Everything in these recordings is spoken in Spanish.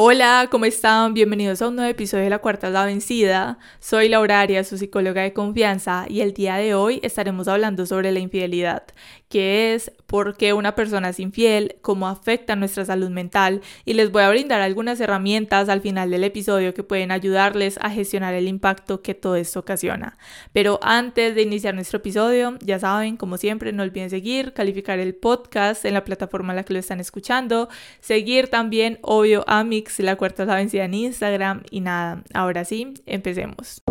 Hola, ¿cómo están? Bienvenidos a un nuevo episodio de La Cuarta la Vencida. Soy Laura Arias, su psicóloga de confianza, y el día de hoy estaremos hablando sobre la infidelidad, qué es, por qué una persona es infiel, cómo afecta nuestra salud mental, y les voy a brindar algunas herramientas al final del episodio que pueden ayudarles a gestionar el impacto que todo esto ocasiona. Pero antes de iniciar nuestro episodio, ya saben, como siempre, no olviden seguir, calificar el podcast en la plataforma en la que lo están escuchando, seguir también, obvio, a Mix la cuarta es vencida en Instagram y nada, ahora sí, empecemos.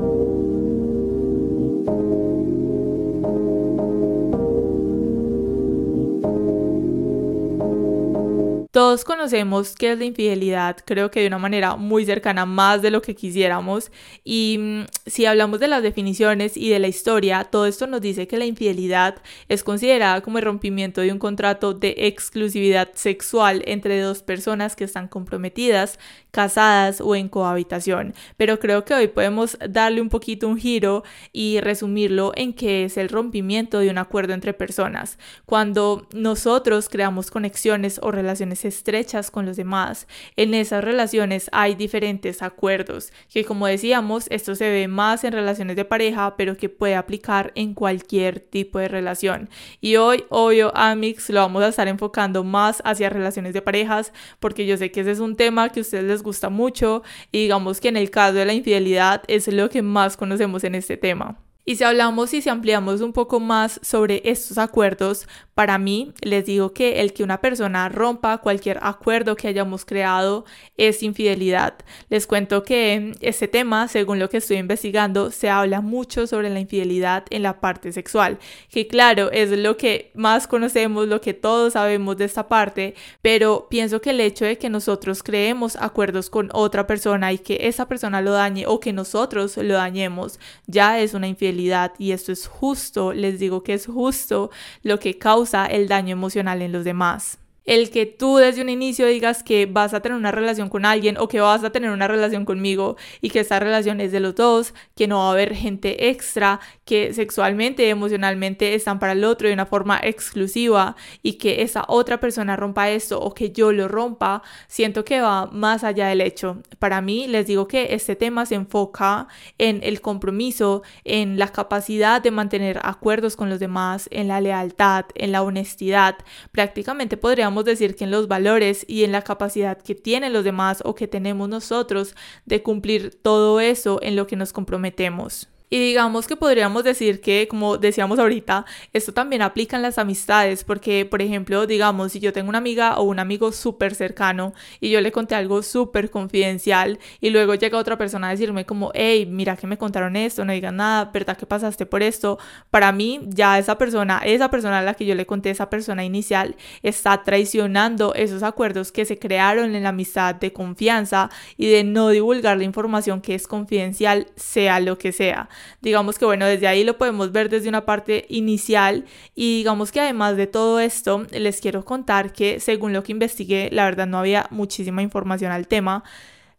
Todos conocemos qué es la infidelidad, creo que de una manera muy cercana, más de lo que quisiéramos. Y mm, si hablamos de las definiciones y de la historia, todo esto nos dice que la infidelidad es considerada como el rompimiento de un contrato de exclusividad sexual entre dos personas que están comprometidas, casadas o en cohabitación. Pero creo que hoy podemos darle un poquito un giro y resumirlo en que es el rompimiento de un acuerdo entre personas. Cuando nosotros creamos conexiones o relaciones estrechas con los demás. En esas relaciones hay diferentes acuerdos, que como decíamos, esto se ve más en relaciones de pareja, pero que puede aplicar en cualquier tipo de relación. Y hoy, obvio, Amix lo vamos a estar enfocando más hacia relaciones de parejas, porque yo sé que ese es un tema que a ustedes les gusta mucho y digamos que en el caso de la infidelidad es lo que más conocemos en este tema. Y si hablamos y si ampliamos un poco más sobre estos acuerdos, para mí les digo que el que una persona rompa cualquier acuerdo que hayamos creado es infidelidad. Les cuento que este tema, según lo que estoy investigando, se habla mucho sobre la infidelidad en la parte sexual, que claro, es lo que más conocemos, lo que todos sabemos de esta parte, pero pienso que el hecho de que nosotros creemos acuerdos con otra persona y que esa persona lo dañe o que nosotros lo dañemos, ya es una infidelidad y esto es justo, les digo que es justo lo que causa el daño emocional en los demás el que tú desde un inicio digas que vas a tener una relación con alguien o que vas a tener una relación conmigo y que esta relación es de los dos, que no va a haber gente extra que sexualmente, emocionalmente están para el otro de una forma exclusiva y que esa otra persona rompa esto o que yo lo rompa, siento que va más allá del hecho. Para mí les digo que este tema se enfoca en el compromiso, en la capacidad de mantener acuerdos con los demás, en la lealtad, en la honestidad. Prácticamente podríamos decir que en los valores y en la capacidad que tienen los demás o que tenemos nosotros de cumplir todo eso en lo que nos comprometemos. Y digamos que podríamos decir que, como decíamos ahorita, esto también aplica en las amistades, porque, por ejemplo, digamos, si yo tengo una amiga o un amigo súper cercano y yo le conté algo súper confidencial y luego llega otra persona a decirme como, hey, mira que me contaron esto, no digan nada, ¿verdad que pasaste por esto? Para mí, ya esa persona, esa persona a la que yo le conté, esa persona inicial, está traicionando esos acuerdos que se crearon en la amistad de confianza y de no divulgar la información que es confidencial, sea lo que sea. Digamos que bueno, desde ahí lo podemos ver desde una parte inicial. Y digamos que además de todo esto, les quiero contar que según lo que investigué, la verdad no había muchísima información al tema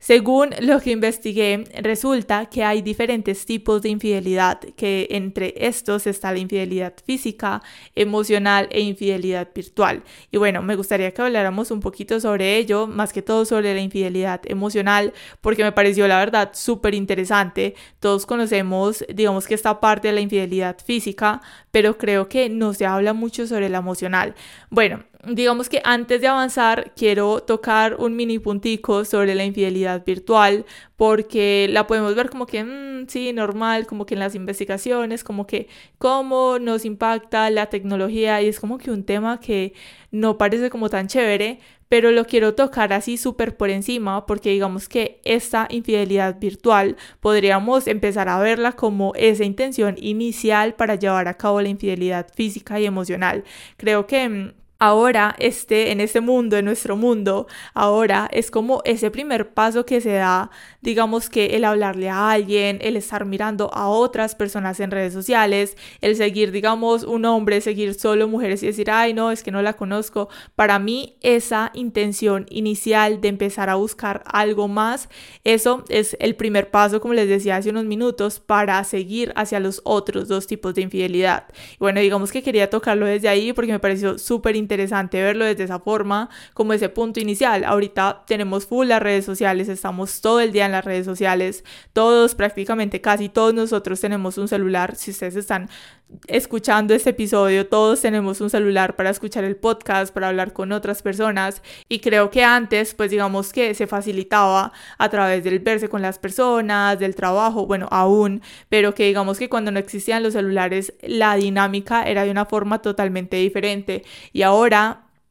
Según lo que investigué, resulta que hay diferentes tipos de infidelidad, que entre estos está la infidelidad física, emocional e infidelidad virtual. Y bueno, me gustaría que habláramos un poquito sobre ello, más que todo sobre la infidelidad emocional, porque me pareció la verdad súper interesante. Todos conocemos, digamos que esta parte de la infidelidad física, pero creo que no se habla mucho sobre la emocional. Bueno, digamos que antes de avanzar quiero tocar un mini puntico sobre la infidelidad virtual porque la podemos ver como que mm, sí, normal, como que en las investigaciones, como que cómo nos impacta la tecnología y es como que un tema que no parece como tan chévere, pero lo quiero tocar así súper por encima porque digamos que esta infidelidad virtual podríamos empezar a verla como esa intención inicial para llevar a cabo la infidelidad física y emocional. Creo que mm, ahora este, en este mundo, en nuestro mundo, ahora es como ese primer paso que se da, digamos que el hablarle a alguien, el estar mirando a otras personas en redes sociales, el seguir, digamos, un hombre, seguir solo mujeres y decir, ay, no, es que no la conozco. Para mí, esa intención inicial de empezar a buscar algo más, eso es el primer paso, como les decía hace unos minutos, para seguir hacia los otros dos tipos de infidelidad. Y bueno, digamos que quería tocarlo desde ahí porque me pareció súper interesante interesante verlo desde esa forma, como ese punto inicial. Ahorita tenemos full las redes sociales, estamos todo el día en las redes sociales, todos, prácticamente casi todos nosotros tenemos un celular. Si ustedes están escuchando este episodio, todos tenemos un celular para escuchar el podcast, para hablar con otras personas y creo que antes, pues digamos que se facilitaba a través del verse con las personas, del trabajo, bueno, aún, pero que digamos que cuando no existían los celulares, la dinámica era de una forma totalmente diferente y ahora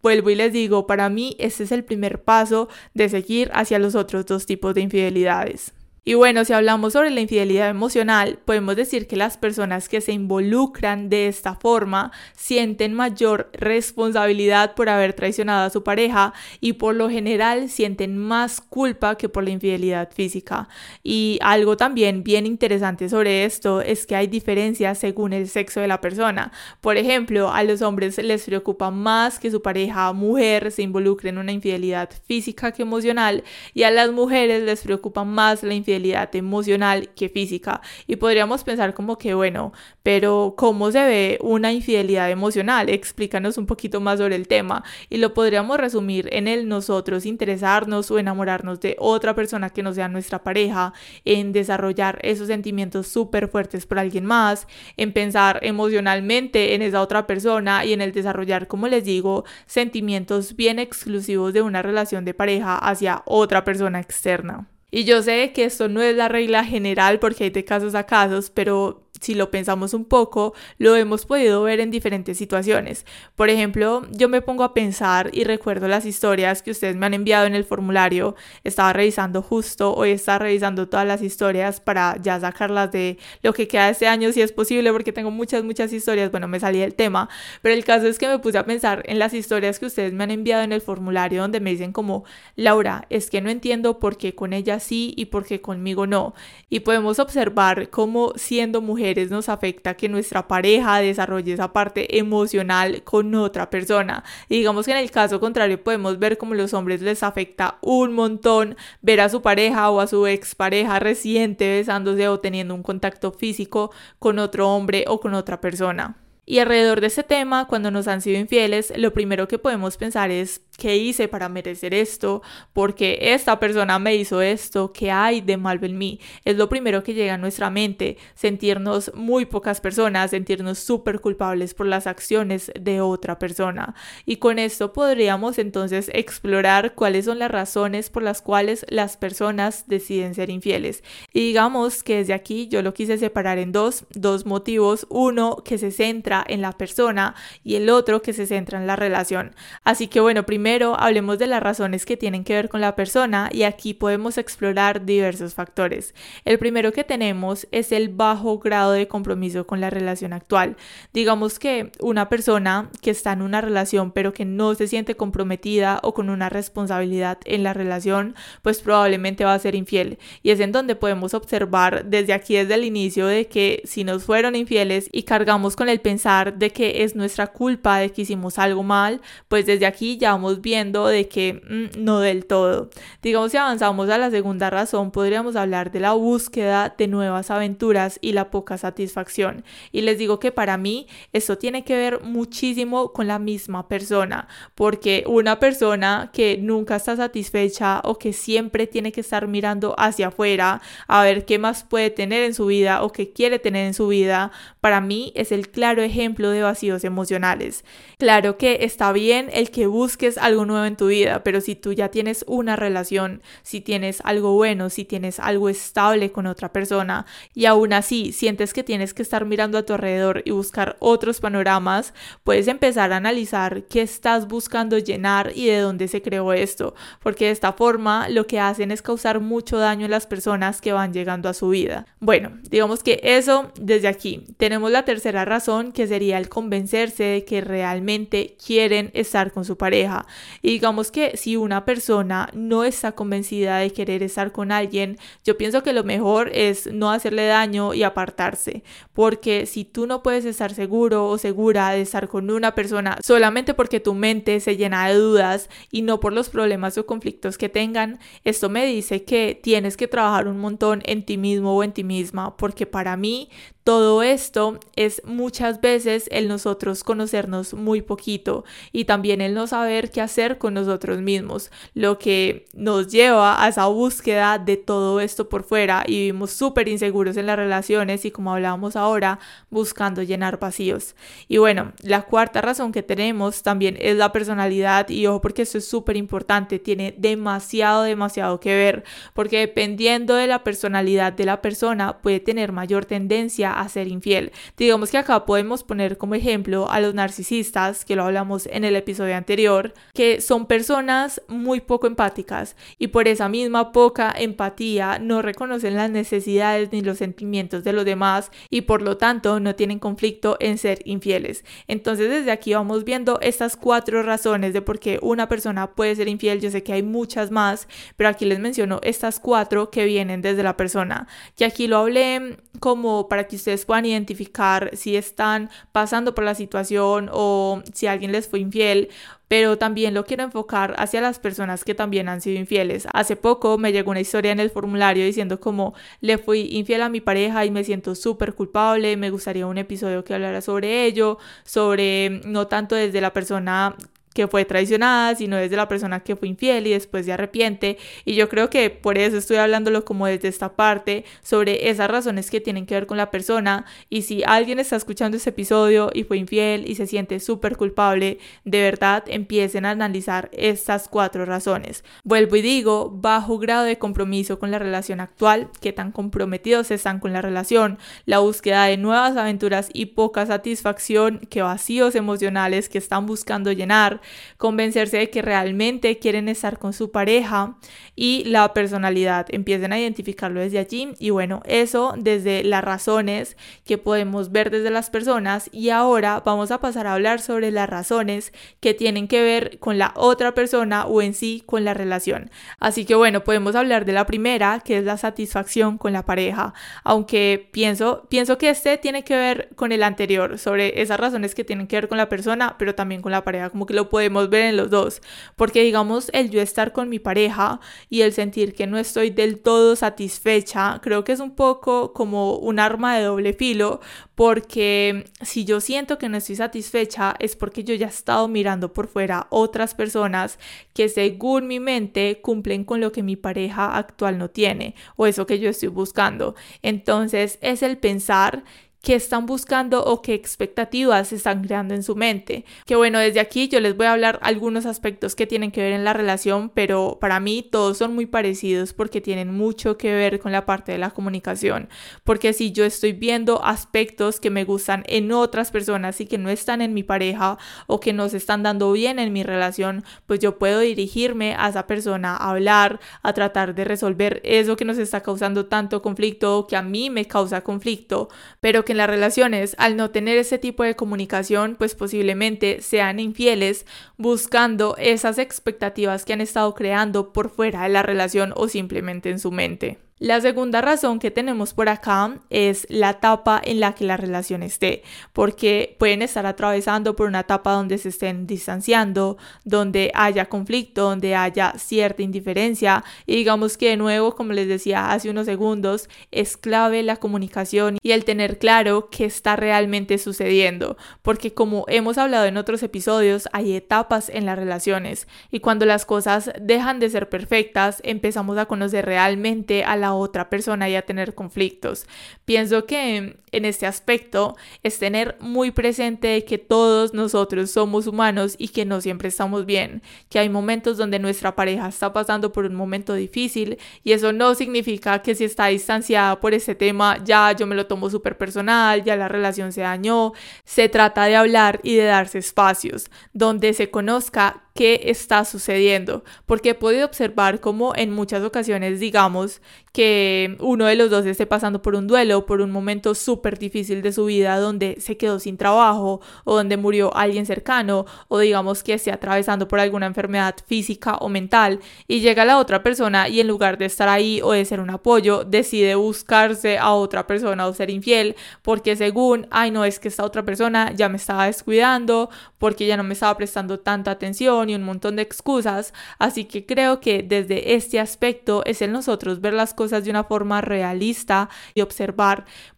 Vuelvo y les digo, para mí este es el primer paso de seguir hacia los otros dos tipos de infidelidades. Y bueno, si hablamos sobre la infidelidad emocional, podemos decir que las personas que se involucran de esta forma sienten mayor responsabilidad por haber traicionado a su pareja y por lo general sienten más culpa que por la infidelidad física. Y algo también bien interesante sobre esto es que hay diferencias según el sexo de la persona. Por ejemplo, a los hombres les preocupa más que su pareja mujer se involucre en una infidelidad física que emocional y a las mujeres les preocupa más la infidelidad emocional que física. Y podríamos pensar como que, bueno, pero ¿cómo se ve una infidelidad emocional? Explícanos un poquito más sobre el tema. Y lo podríamos resumir en el nosotros interesarnos o enamorarnos de otra persona que no sea nuestra pareja, en desarrollar esos sentimientos súper fuertes por alguien más, en pensar emocionalmente en esa otra persona y en el desarrollar, como les digo, sentimientos bien exclusivos de una relación de pareja hacia otra persona externa. Y yo sé que esto no es la regla general porque hay de casos a casos, pero si lo pensamos un poco, lo hemos podido ver en diferentes situaciones. Por ejemplo, yo me pongo a pensar y recuerdo las historias que ustedes me han enviado en el formulario. Estaba revisando justo, hoy estaba revisando todas las historias para ya sacarlas de lo que queda de este año, si es posible, porque tengo muchas, muchas historias. Bueno, me salí del tema, pero el caso es que me puse a pensar en las historias que ustedes me han enviado en el formulario donde me dicen como, Laura, es que no entiendo por qué con ella sí y por qué conmigo no. Y podemos observar cómo siendo mujer nos afecta que nuestra pareja desarrolle esa parte emocional con otra persona. Y digamos que en el caso contrario podemos ver como los hombres les afecta un montón ver a su pareja o a su expareja reciente besándose o teniendo un contacto físico con otro hombre o con otra persona. Y alrededor de ese tema, cuando nos han sido infieles, lo primero que podemos pensar es ¿Qué hice para merecer esto? Porque esta persona me hizo esto? ¿Qué hay de mal en mí? Es lo primero que llega a nuestra mente, sentirnos muy pocas personas, sentirnos súper culpables por las acciones de otra persona. Y con esto podríamos entonces explorar cuáles son las razones por las cuales las personas deciden ser infieles. Y digamos que desde aquí yo lo quise separar en dos, dos motivos. Uno que se centra en la persona y el otro que se centra en la relación. Así que bueno, primero Primero, hablemos de las razones que tienen que ver con la persona y aquí podemos explorar diversos factores. El primero que tenemos es el bajo grado de compromiso con la relación actual. Digamos que una persona que está en una relación pero que no se siente comprometida o con una responsabilidad en la relación, pues probablemente va a ser infiel. Y es en donde podemos observar desde aquí, desde el inicio, de que si nos fueron infieles y cargamos con el pensar de que es nuestra culpa de que hicimos algo mal, pues desde aquí ya vamos viendo de que mm, no del todo. Digamos, si avanzamos a la segunda razón, podríamos hablar de la búsqueda de nuevas aventuras y la poca satisfacción. Y les digo que para mí esto tiene que ver muchísimo con la misma persona, porque una persona que nunca está satisfecha o que siempre tiene que estar mirando hacia afuera a ver qué más puede tener en su vida o qué quiere tener en su vida, para mí es el claro ejemplo de vacíos emocionales. Claro que está bien el que busques algo nuevo en tu vida, pero si tú ya tienes una relación, si tienes algo bueno, si tienes algo estable con otra persona y aún así sientes que tienes que estar mirando a tu alrededor y buscar otros panoramas, puedes empezar a analizar qué estás buscando llenar y de dónde se creó esto, porque de esta forma lo que hacen es causar mucho daño en las personas que van llegando a su vida. Bueno, digamos que eso desde aquí. Tenemos la tercera razón que sería el convencerse de que realmente quieren estar con su pareja. Y digamos que si una persona no está convencida de querer estar con alguien, yo pienso que lo mejor es no hacerle daño y apartarse, porque si tú no puedes estar seguro o segura de estar con una persona solamente porque tu mente se llena de dudas y no por los problemas o conflictos que tengan, esto me dice que tienes que trabajar un montón en ti mismo o en ti misma, porque para mí todo esto es muchas veces el nosotros conocernos muy poquito y también el no saber qué hacer con nosotros mismos, lo que nos lleva a esa búsqueda de todo esto por fuera y vivimos súper inseguros en las relaciones y como hablábamos ahora, buscando llenar vacíos. Y bueno, la cuarta razón que tenemos también es la personalidad y ojo porque esto es súper importante, tiene demasiado, demasiado que ver, porque dependiendo de la personalidad de la persona puede tener mayor tendencia a ser infiel. Digamos que acá podemos poner como ejemplo a los narcisistas, que lo hablamos en el episodio anterior, que son personas muy poco empáticas y por esa misma poca empatía no reconocen las necesidades ni los sentimientos de los demás y por lo tanto no tienen conflicto en ser infieles. Entonces desde aquí vamos viendo estas cuatro razones de por qué una persona puede ser infiel. Yo sé que hay muchas más, pero aquí les menciono estas cuatro que vienen desde la persona. Y aquí lo hablé como para que ustedes puedan identificar si están pasando por la situación o si alguien les fue infiel pero también lo quiero enfocar hacia las personas que también han sido infieles. Hace poco me llegó una historia en el formulario diciendo como le fui infiel a mi pareja y me siento súper culpable, me gustaría un episodio que hablara sobre ello, sobre no tanto desde la persona que fue traicionada, sino desde la persona que fue infiel y después se arrepiente. Y yo creo que por eso estoy hablándolo como desde esta parte, sobre esas razones que tienen que ver con la persona. Y si alguien está escuchando este episodio y fue infiel y se siente súper culpable, de verdad empiecen a analizar estas cuatro razones. Vuelvo y digo, bajo grado de compromiso con la relación actual, qué tan comprometidos están con la relación, la búsqueda de nuevas aventuras y poca satisfacción, qué vacíos emocionales que están buscando llenar, convencerse de que realmente quieren estar con su pareja y la personalidad. Empiecen a identificarlo desde allí y bueno, eso desde las razones que podemos ver desde las personas y ahora vamos a pasar a hablar sobre las razones que tienen que ver con la otra persona o en sí con la relación. Así que bueno, podemos hablar de la primera, que es la satisfacción con la pareja, aunque pienso, pienso que este tiene que ver con el anterior, sobre esas razones que tienen que ver con la persona, pero también con la pareja, como que lo podemos ver en los dos, porque digamos el yo estar con mi pareja y el sentir que no estoy del todo satisfecha, creo que es un poco como un arma de doble filo, porque si yo siento que no estoy satisfecha es porque yo ya he estado mirando por fuera otras personas que según mi mente cumplen con lo que mi pareja actual no tiene o eso que yo estoy buscando. Entonces es el pensar qué están buscando o qué expectativas están creando en su mente. Que bueno, desde aquí yo les voy a hablar algunos aspectos que tienen que ver en la relación, pero para mí todos son muy parecidos porque tienen mucho que ver con la parte de la comunicación. Porque si yo estoy viendo aspectos que me gustan en otras personas y que no están en mi pareja o que no se están dando bien en mi relación, pues yo puedo dirigirme a esa persona a hablar, a tratar de resolver eso que nos está causando tanto conflicto o que a mí me causa conflicto, pero que en las relaciones, al no tener ese tipo de comunicación, pues posiblemente sean infieles buscando esas expectativas que han estado creando por fuera de la relación o simplemente en su mente. La segunda razón que tenemos por acá es la etapa en la que la relación esté, porque pueden estar atravesando por una etapa donde se estén distanciando, donde haya conflicto, donde haya cierta indiferencia. Y digamos que de nuevo, como les decía hace unos segundos, es clave la comunicación y el tener claro qué está realmente sucediendo, porque como hemos hablado en otros episodios, hay etapas en las relaciones. Y cuando las cosas dejan de ser perfectas, empezamos a conocer realmente a la otra persona y a tener conflictos. Pienso que en este aspecto es tener muy presente que todos nosotros somos humanos y que no siempre estamos bien, que hay momentos donde nuestra pareja está pasando por un momento difícil y eso no significa que si está distanciada por este tema ya yo me lo tomo súper personal, ya la relación se dañó, se trata de hablar y de darse espacios donde se conozca qué está sucediendo, porque he podido observar cómo en muchas ocasiones digamos que uno de los dos esté pasando por un duelo, por un momento súper difícil de su vida donde se quedó sin trabajo o donde murió alguien cercano o digamos que esté atravesando por alguna enfermedad física o mental y llega la otra persona y en lugar de estar ahí o de ser un apoyo decide buscarse a otra persona o ser infiel porque según, ay no es que esta otra persona ya me estaba descuidando porque ya no me estaba prestando tanta atención y un montón de excusas, así que creo que desde este aspecto es en nosotros ver las cosas de una forma realista y observar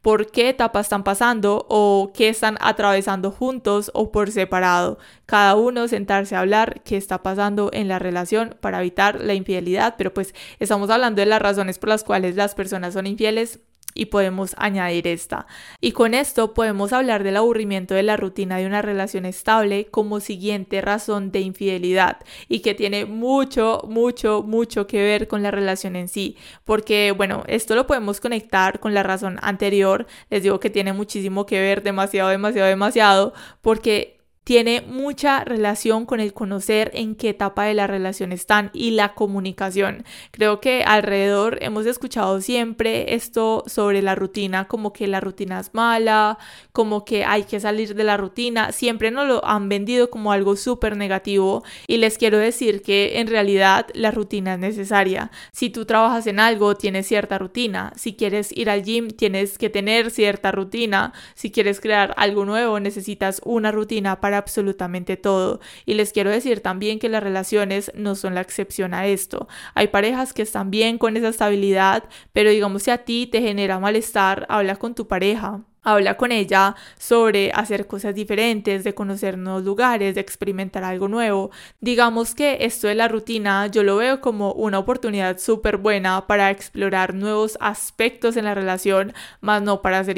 por qué etapas están pasando o qué están atravesando juntos o por separado. Cada uno sentarse a hablar qué está pasando en la relación para evitar la infidelidad, pero pues estamos hablando de las razones por las cuales las personas son infieles y podemos añadir esta. Y con esto podemos hablar del aburrimiento de la rutina de una relación estable como siguiente razón de infidelidad y que tiene mucho, mucho, mucho que ver con la relación en sí. Porque, bueno, esto lo podemos conectar con la razón anterior. Les digo que tiene muchísimo que ver, demasiado, demasiado, demasiado, porque tiene mucha relación con el conocer en qué etapa de la relación están y la comunicación. Creo que alrededor hemos escuchado siempre esto sobre la rutina, como que la rutina es mala, como que hay que salir de la rutina. Siempre nos lo han vendido como algo súper negativo y les quiero decir que en realidad la rutina es necesaria. Si tú trabajas en algo, tienes cierta rutina. Si quieres ir al gym, tienes que tener cierta rutina. Si quieres crear algo nuevo, necesitas una rutina para absolutamente todo. Y les quiero decir también que las relaciones no son la excepción a esto. Hay parejas que están bien con esa estabilidad, pero digamos si a ti te genera malestar, habla con tu pareja. Habla con ella sobre hacer cosas diferentes, de conocer nuevos lugares, de experimentar algo nuevo. Digamos que esto de la rutina yo lo veo como una oportunidad súper buena para explorar nuevos aspectos en la relación, más no para hacer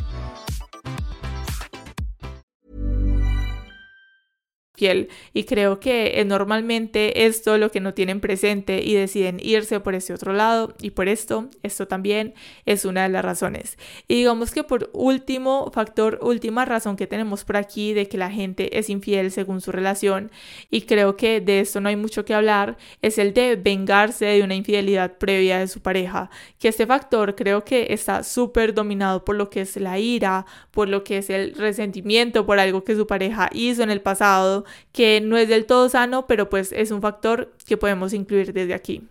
Y creo que es normalmente esto lo que no tienen presente y deciden irse por ese otro lado y por esto, esto también es una de las razones. Y digamos que por último factor, última razón que tenemos por aquí de que la gente es infiel según su relación y creo que de esto no hay mucho que hablar, es el de vengarse de una infidelidad previa de su pareja, que este factor creo que está súper dominado por lo que es la ira, por lo que es el resentimiento por algo que su pareja hizo en el pasado que no es del todo sano, pero pues es un factor que podemos incluir desde aquí.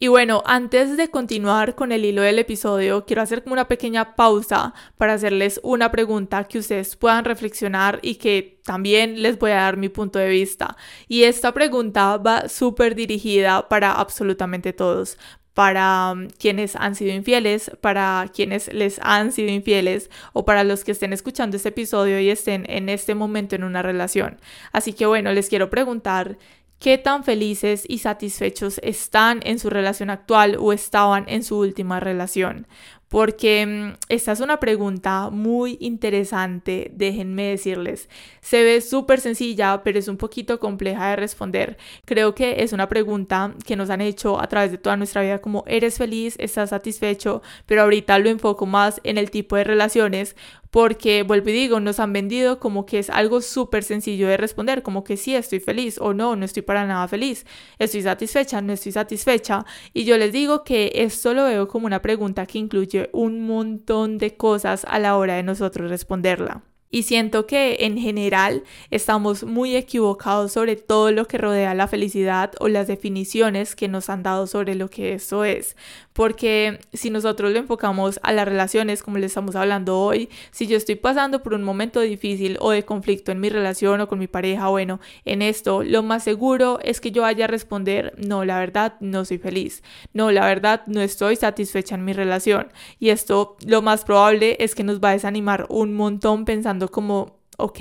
Y bueno, antes de continuar con el hilo del episodio, quiero hacer como una pequeña pausa para hacerles una pregunta que ustedes puedan reflexionar y que también les voy a dar mi punto de vista. Y esta pregunta va súper dirigida para absolutamente todos, para um, quienes han sido infieles, para quienes les han sido infieles o para los que estén escuchando este episodio y estén en este momento en una relación. Así que bueno, les quiero preguntar qué tan felices y satisfechos están en su relación actual o estaban en su última relación porque mm, esta es una pregunta muy interesante, déjenme decirles. Se ve súper sencilla, pero es un poquito compleja de responder. Creo que es una pregunta que nos han hecho a través de toda nuestra vida como ¿eres feliz? ¿Estás satisfecho? Pero ahorita lo enfoco más en el tipo de relaciones porque, vuelvo y digo, nos han vendido como que es algo súper sencillo de responder, como que sí estoy feliz o no, no estoy para nada feliz, estoy satisfecha, no estoy satisfecha. Y yo les digo que esto lo veo como una pregunta que incluye un montón de cosas a la hora de nosotros responderla. Y siento que en general estamos muy equivocados sobre todo lo que rodea la felicidad o las definiciones que nos han dado sobre lo que eso es. Porque si nosotros lo enfocamos a las relaciones como le estamos hablando hoy, si yo estoy pasando por un momento difícil o de conflicto en mi relación o con mi pareja, bueno, en esto lo más seguro es que yo vaya a responder, no, la verdad no soy feliz, no, la verdad no estoy satisfecha en mi relación y esto lo más probable es que nos va a desanimar un montón pensando como, ok,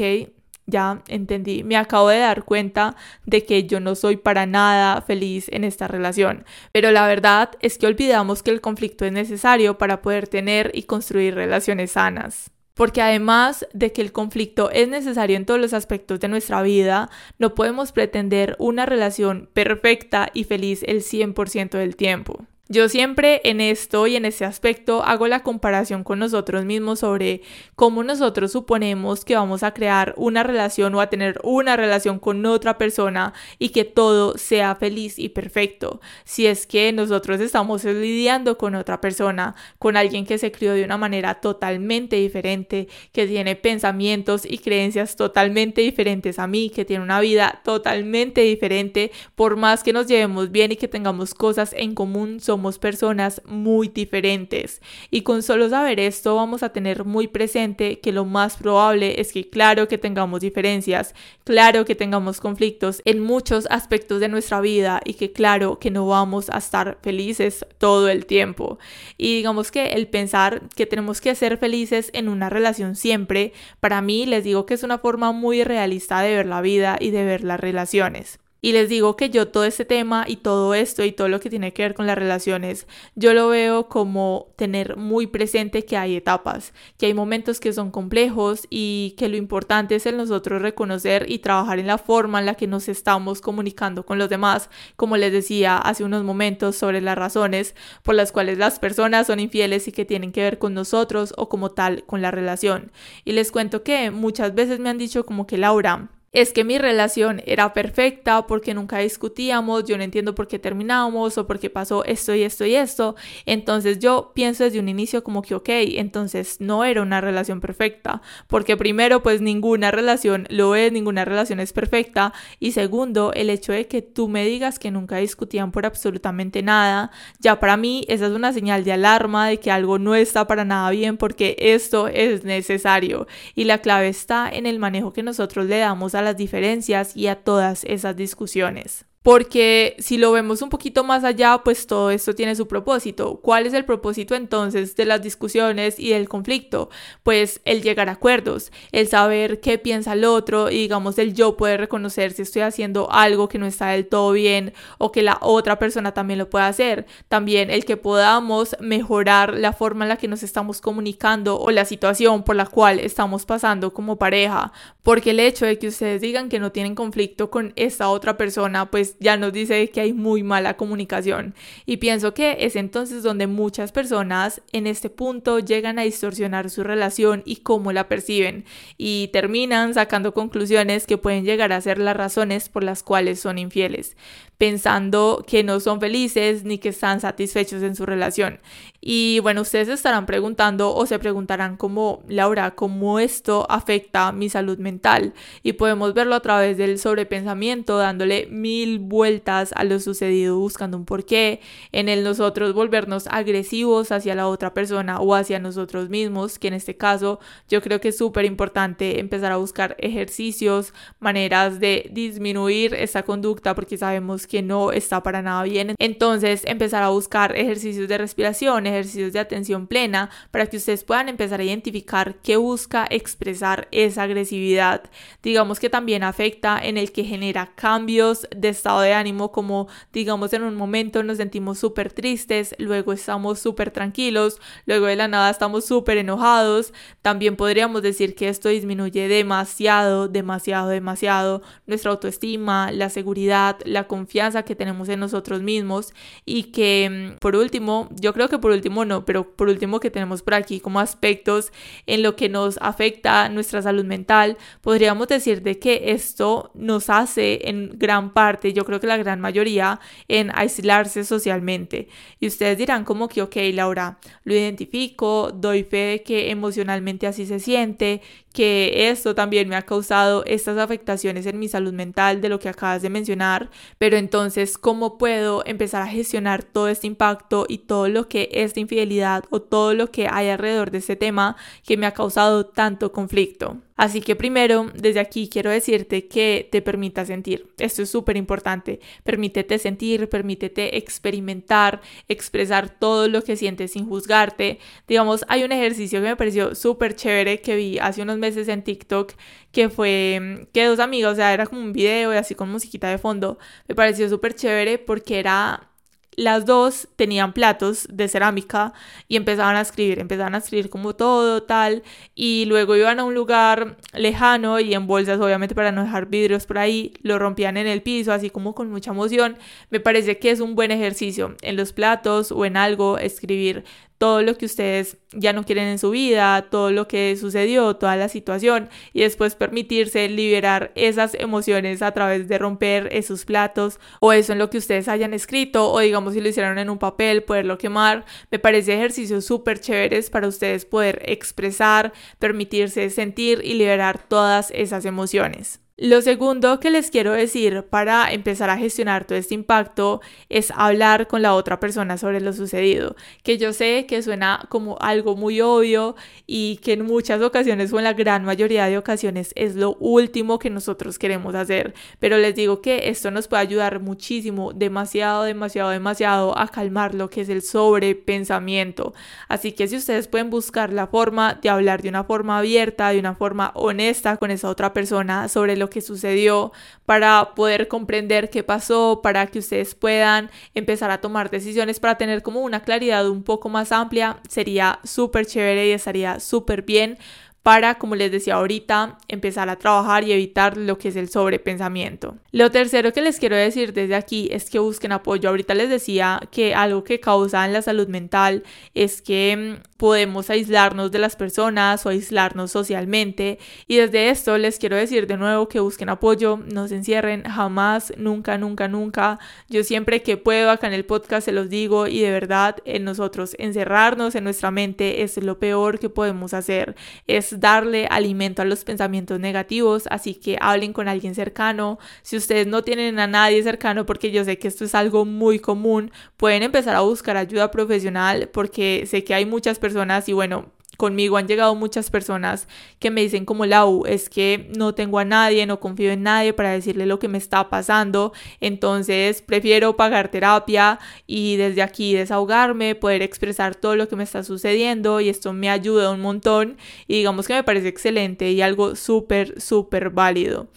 ya entendí, me acabo de dar cuenta de que yo no soy para nada feliz en esta relación. Pero la verdad es que olvidamos que el conflicto es necesario para poder tener y construir relaciones sanas. Porque además de que el conflicto es necesario en todos los aspectos de nuestra vida, no podemos pretender una relación perfecta y feliz el 100% del tiempo. Yo siempre en esto y en ese aspecto hago la comparación con nosotros mismos sobre cómo nosotros suponemos que vamos a crear una relación o a tener una relación con otra persona y que todo sea feliz y perfecto. Si es que nosotros estamos lidiando con otra persona, con alguien que se crió de una manera totalmente diferente, que tiene pensamientos y creencias totalmente diferentes a mí, que tiene una vida totalmente diferente, por más que nos llevemos bien y que tengamos cosas en común, personas muy diferentes. Y con solo saber esto vamos a tener muy presente que lo más probable es que claro que tengamos diferencias, claro que tengamos conflictos en muchos aspectos de nuestra vida y que claro que no vamos a estar felices todo el tiempo. Y digamos que el pensar que tenemos que ser felices en una relación siempre, para mí les digo que es una forma muy realista de ver la vida y de ver las relaciones. Y les digo que yo todo este tema y todo esto y todo lo que tiene que ver con las relaciones, yo lo veo como tener muy presente que hay etapas, que hay momentos que son complejos y que lo importante es el nosotros reconocer y trabajar en la forma en la que nos estamos comunicando con los demás, como les decía hace unos momentos sobre las razones por las cuales las personas son infieles y que tienen que ver con nosotros o como tal con la relación. Y les cuento que muchas veces me han dicho como que Laura, es que mi relación era perfecta porque nunca discutíamos, yo no entiendo por qué terminamos o por qué pasó esto y esto y esto. Entonces yo pienso desde un inicio como que, ok, entonces no era una relación perfecta, porque primero pues ninguna relación lo es, ninguna relación es perfecta y segundo, el hecho de que tú me digas que nunca discutían por absolutamente nada, ya para mí esa es una señal de alarma de que algo no está para nada bien porque esto es necesario y la clave está en el manejo que nosotros le damos a las diferencias y a todas esas discusiones porque si lo vemos un poquito más allá, pues todo esto tiene su propósito. ¿Cuál es el propósito entonces de las discusiones y del conflicto? Pues el llegar a acuerdos, el saber qué piensa el otro y digamos el yo poder reconocer si estoy haciendo algo que no está del todo bien o que la otra persona también lo pueda hacer. También el que podamos mejorar la forma en la que nos estamos comunicando o la situación por la cual estamos pasando como pareja. Porque el hecho de que ustedes digan que no tienen conflicto con esta otra persona, pues ya nos dice que hay muy mala comunicación. Y pienso que es entonces donde muchas personas en este punto llegan a distorsionar su relación y cómo la perciben y terminan sacando conclusiones que pueden llegar a ser las razones por las cuales son infieles pensando que no son felices ni que están satisfechos en su relación. Y bueno, ustedes estarán preguntando o se preguntarán como, Laura, ¿cómo esto afecta mi salud mental? Y podemos verlo a través del sobrepensamiento, dándole mil vueltas a lo sucedido buscando un porqué, en el nosotros volvernos agresivos hacia la otra persona o hacia nosotros mismos, que en este caso yo creo que es súper importante empezar a buscar ejercicios, maneras de disminuir esa conducta porque sabemos que no está para nada bien. Entonces empezar a buscar ejercicios de respiración, ejercicios de atención plena para que ustedes puedan empezar a identificar qué busca expresar esa agresividad. Digamos que también afecta en el que genera cambios de de ánimo como digamos en un momento nos sentimos súper tristes, luego estamos súper tranquilos, luego de la nada estamos súper enojados. También podríamos decir que esto disminuye demasiado, demasiado, demasiado nuestra autoestima, la seguridad, la confianza que tenemos en nosotros mismos y que mm, por último, yo creo que por último no, pero por último que tenemos por aquí como aspectos en lo que nos afecta nuestra salud mental, podríamos decir de que esto nos hace en gran parte, yo creo que la gran mayoría, en aislarse socialmente. Y ustedes dirán como que, ok, Laura, lo identifico, doy fe de que emocionalmente así se siente, que esto también me ha causado estas afectaciones en mi salud mental de lo que acabas de mencionar, pero entonces, ¿cómo puedo empezar a gestionar todo este impacto y todo lo que esta infidelidad o todo lo que hay alrededor de este tema que me ha causado tanto conflicto? Así que primero, desde aquí quiero decirte que te permita sentir. Esto es súper importante. Permítete sentir, permítete experimentar, expresar todo lo que sientes sin juzgarte. Digamos, hay un ejercicio que me pareció súper chévere que vi hace unos meses en TikTok que fue que dos amigos, o sea, era como un video y así con musiquita de fondo. Me pareció súper chévere porque era las dos tenían platos de cerámica y empezaban a escribir, empezaban a escribir como todo, tal, y luego iban a un lugar lejano y en bolsas, obviamente para no dejar vidrios por ahí, lo rompían en el piso, así como con mucha emoción. Me parece que es un buen ejercicio en los platos o en algo escribir todo lo que ustedes ya no quieren en su vida, todo lo que sucedió, toda la situación y después permitirse liberar esas emociones a través de romper esos platos o eso en lo que ustedes hayan escrito o digamos si lo hicieron en un papel, poderlo quemar. Me parece ejercicios súper chéveres para ustedes poder expresar, permitirse sentir y liberar todas esas emociones. Lo segundo que les quiero decir para empezar a gestionar todo este impacto es hablar con la otra persona sobre lo sucedido, que yo sé que suena como algo muy obvio y que en muchas ocasiones o en la gran mayoría de ocasiones es lo último que nosotros queremos hacer, pero les digo que esto nos puede ayudar muchísimo, demasiado, demasiado, demasiado a calmar lo que es el sobrepensamiento. Así que si ustedes pueden buscar la forma de hablar de una forma abierta, de una forma honesta con esa otra persona sobre lo que sucedió, para poder comprender qué pasó, para que ustedes puedan empezar a tomar decisiones, para tener como una claridad un poco más amplia, sería súper chévere y estaría súper bien para, como les decía ahorita, empezar a trabajar y evitar lo que es el sobrepensamiento. Lo tercero que les quiero decir desde aquí es que busquen apoyo. Ahorita les decía que algo que causa en la salud mental es que mm, podemos aislarnos de las personas o aislarnos socialmente. Y desde esto les quiero decir de nuevo que busquen apoyo, no se encierren jamás, nunca, nunca, nunca. Yo siempre que puedo acá en el podcast se los digo y de verdad en nosotros encerrarnos en nuestra mente es lo peor que podemos hacer. Es darle alimento a los pensamientos negativos, así que hablen con alguien cercano. Si ustedes no tienen a nadie cercano, porque yo sé que esto es algo muy común, pueden empezar a buscar ayuda profesional porque sé que hay muchas personas y bueno, conmigo han llegado muchas personas que me dicen como Lau, es que no tengo a nadie, no confío en nadie para decirle lo que me está pasando, entonces prefiero pagar terapia y desde aquí desahogarme, poder expresar todo lo que me está sucediendo y esto me ayuda un montón y digamos que me parece excelente y algo súper, súper válido.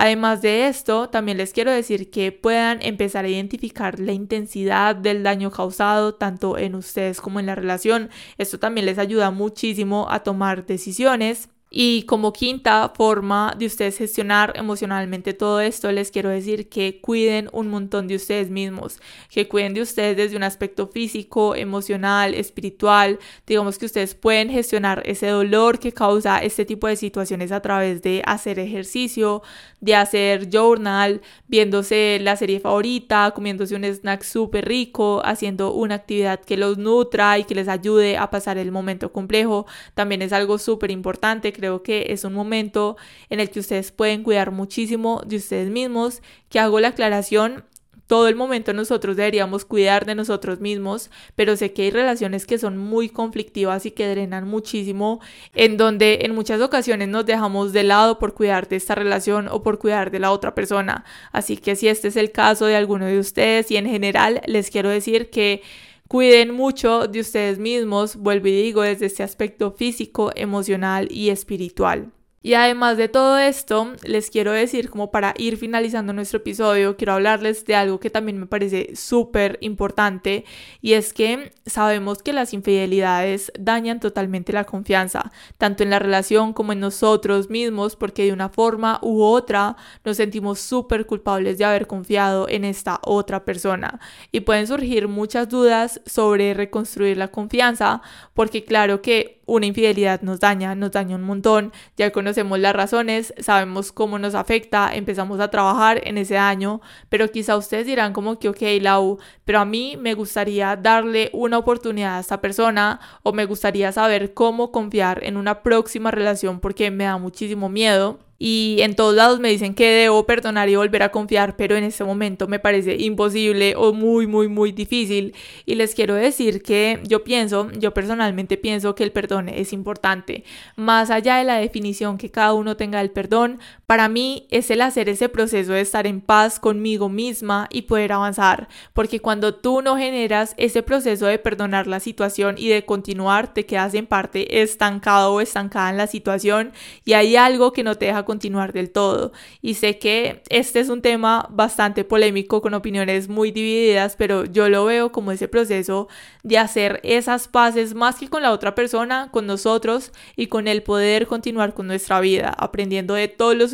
Además de esto, también les quiero decir que puedan empezar a identificar la intensidad del daño causado tanto en ustedes como en la relación. Esto también les ayuda muchísimo a tomar decisiones y como quinta forma de ustedes gestionar emocionalmente todo esto, les quiero decir que cuiden un montón de ustedes mismos, que cuiden de ustedes desde un aspecto físico, emocional, espiritual. Digamos que ustedes pueden gestionar ese dolor que causa este tipo de situaciones a través de hacer ejercicio, de hacer journal, viéndose la serie favorita, comiéndose un snack súper rico, haciendo una actividad que los nutra y que les ayude a pasar el momento complejo. También es algo súper importante creo que es un momento en el que ustedes pueden cuidar muchísimo de ustedes mismos, que hago la aclaración todo el momento nosotros deberíamos cuidar de nosotros mismos, pero sé que hay relaciones que son muy conflictivas y que drenan muchísimo, en donde en muchas ocasiones nos dejamos de lado por cuidar de esta relación o por cuidar de la otra persona. Así que si este es el caso de alguno de ustedes y en general les quiero decir que Cuiden mucho de ustedes mismos, vuelvo y digo, desde este aspecto físico, emocional y espiritual. Y además de todo esto, les quiero decir, como para ir finalizando nuestro episodio, quiero hablarles de algo que también me parece súper importante y es que sabemos que las infidelidades dañan totalmente la confianza, tanto en la relación como en nosotros mismos, porque de una forma u otra nos sentimos súper culpables de haber confiado en esta otra persona. Y pueden surgir muchas dudas sobre reconstruir la confianza, porque claro que una infidelidad nos daña, nos daña un montón, ya conocemos las razones, sabemos cómo nos afecta, empezamos a trabajar en ese daño, pero quizá ustedes dirán como que, ok, Lau, pero a mí me gustaría darle una oportunidad a esta persona o me gustaría saber cómo confiar en una próxima relación porque me da muchísimo miedo y en todos lados me dicen que debo perdonar y volver a confiar, pero en este momento me parece imposible o muy, muy, muy difícil. Y les quiero decir que yo pienso, yo personalmente pienso que el perdón es importante. Más allá de la definición que cada uno tenga del perdón, para mí es el hacer ese proceso de estar en paz conmigo misma y poder avanzar. Porque cuando tú no generas ese proceso de perdonar la situación y de continuar, te quedas en parte estancado o estancada en la situación y hay algo que no te deja continuar del todo. Y sé que este es un tema bastante polémico con opiniones muy divididas, pero yo lo veo como ese proceso de hacer esas paces más que con la otra persona, con nosotros y con el poder continuar con nuestra vida, aprendiendo de todo lo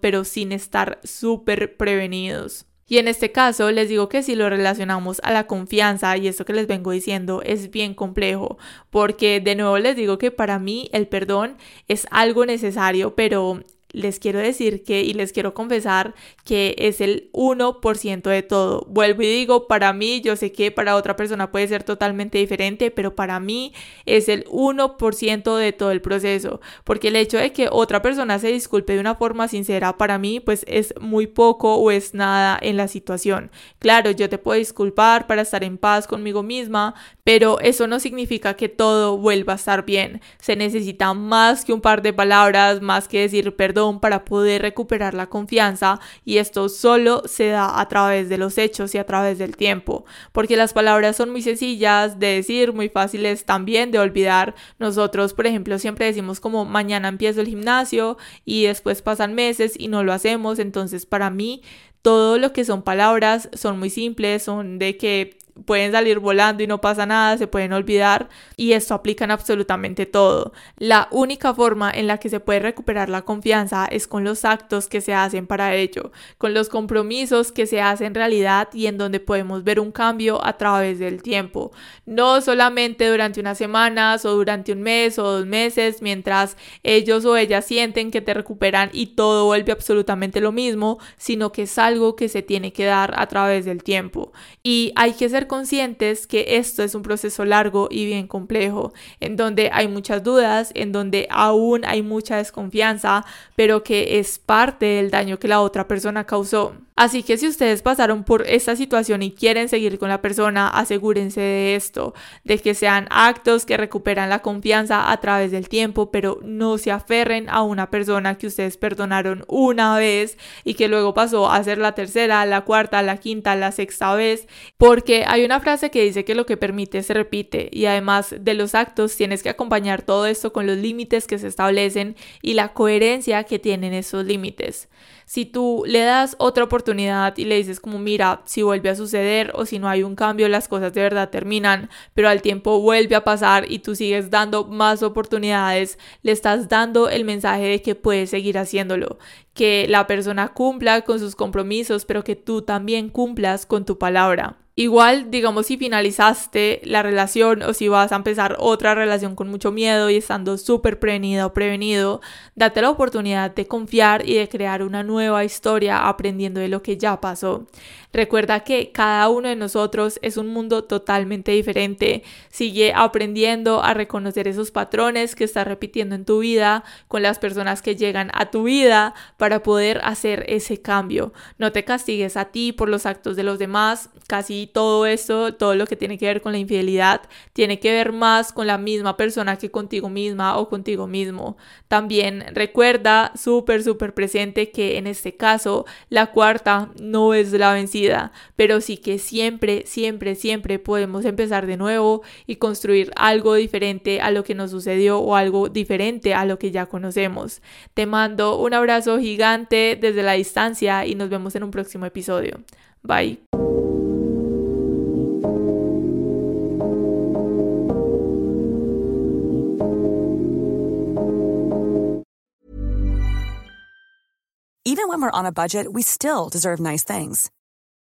pero sin estar súper prevenidos. Y en este caso les digo que si lo relacionamos a la confianza y esto que les vengo diciendo es bien complejo, porque de nuevo les digo que para mí el perdón es algo necesario, pero les quiero decir que y les quiero confesar que es el 1% de todo. Vuelvo y digo, para mí, yo sé que para otra persona puede ser totalmente diferente, pero para mí es el 1% de todo el proceso, porque el hecho de que otra persona se disculpe de una forma sincera para mí, pues es muy poco o es nada en la situación. Claro, yo te puedo disculpar para estar en paz conmigo misma, pero eso no significa que todo vuelva a estar bien. Se necesita más que un par de palabras, más que decir perdón para poder recuperar la confianza y esto solo se da a través de los hechos y a través del tiempo, porque las palabras son muy sencillas de decir, muy fáciles también de olvidar. Nosotros, por ejemplo, siempre decimos como mañana empiezo el gimnasio y después pasan meses y no lo hacemos, entonces para mí todo lo que son palabras son muy simples, son de que pueden salir volando y no pasa nada, se pueden olvidar y esto aplica en absolutamente todo. La única forma en la que se puede recuperar la confianza es con los actos que se hacen para ello, con los compromisos que se hacen realidad y en donde podemos ver un cambio a través del tiempo, no solamente durante unas semanas o durante un mes o dos meses mientras ellos o ellas sienten que te recuperan y todo vuelve absolutamente lo mismo, sino que es algo que se tiene que dar a través del tiempo y hay que ser conscientes que esto es un proceso largo y bien complejo, en donde hay muchas dudas, en donde aún hay mucha desconfianza, pero que es parte del daño que la otra persona causó. Así que si ustedes pasaron por esta situación y quieren seguir con la persona, asegúrense de esto, de que sean actos que recuperan la confianza a través del tiempo, pero no se aferren a una persona que ustedes perdonaron una vez y que luego pasó a ser la tercera, la cuarta, la quinta, la sexta vez, porque hay una frase que dice que lo que permite se repite y además de los actos tienes que acompañar todo esto con los límites que se establecen y la coherencia que tienen esos límites. Si tú le das otra oportunidad y le dices como mira, si vuelve a suceder o si no hay un cambio, las cosas de verdad terminan, pero al tiempo vuelve a pasar y tú sigues dando más oportunidades, le estás dando el mensaje de que puedes seguir haciéndolo, que la persona cumpla con sus compromisos, pero que tú también cumplas con tu palabra. Igual, digamos, si finalizaste la relación o si vas a empezar otra relación con mucho miedo y estando súper prevenida o prevenido, date la oportunidad de confiar y de crear una nueva historia aprendiendo de lo que ya pasó. Recuerda que cada uno de nosotros es un mundo totalmente diferente. Sigue aprendiendo a reconocer esos patrones que estás repitiendo en tu vida con las personas que llegan a tu vida para poder hacer ese cambio. No te castigues a ti por los actos de los demás. Casi todo esto, todo lo que tiene que ver con la infidelidad, tiene que ver más con la misma persona que contigo misma o contigo mismo. También recuerda súper, súper presente que en este caso la cuarta no es la vencida, pero sí que siempre, siempre, siempre podemos empezar de nuevo y construir algo diferente a lo que nos sucedió o algo diferente a lo que ya conocemos. Te mando un abrazo gigante desde la distancia y nos vemos en un próximo episodio. Bye. Even when we're on a budget, we still deserve nice things.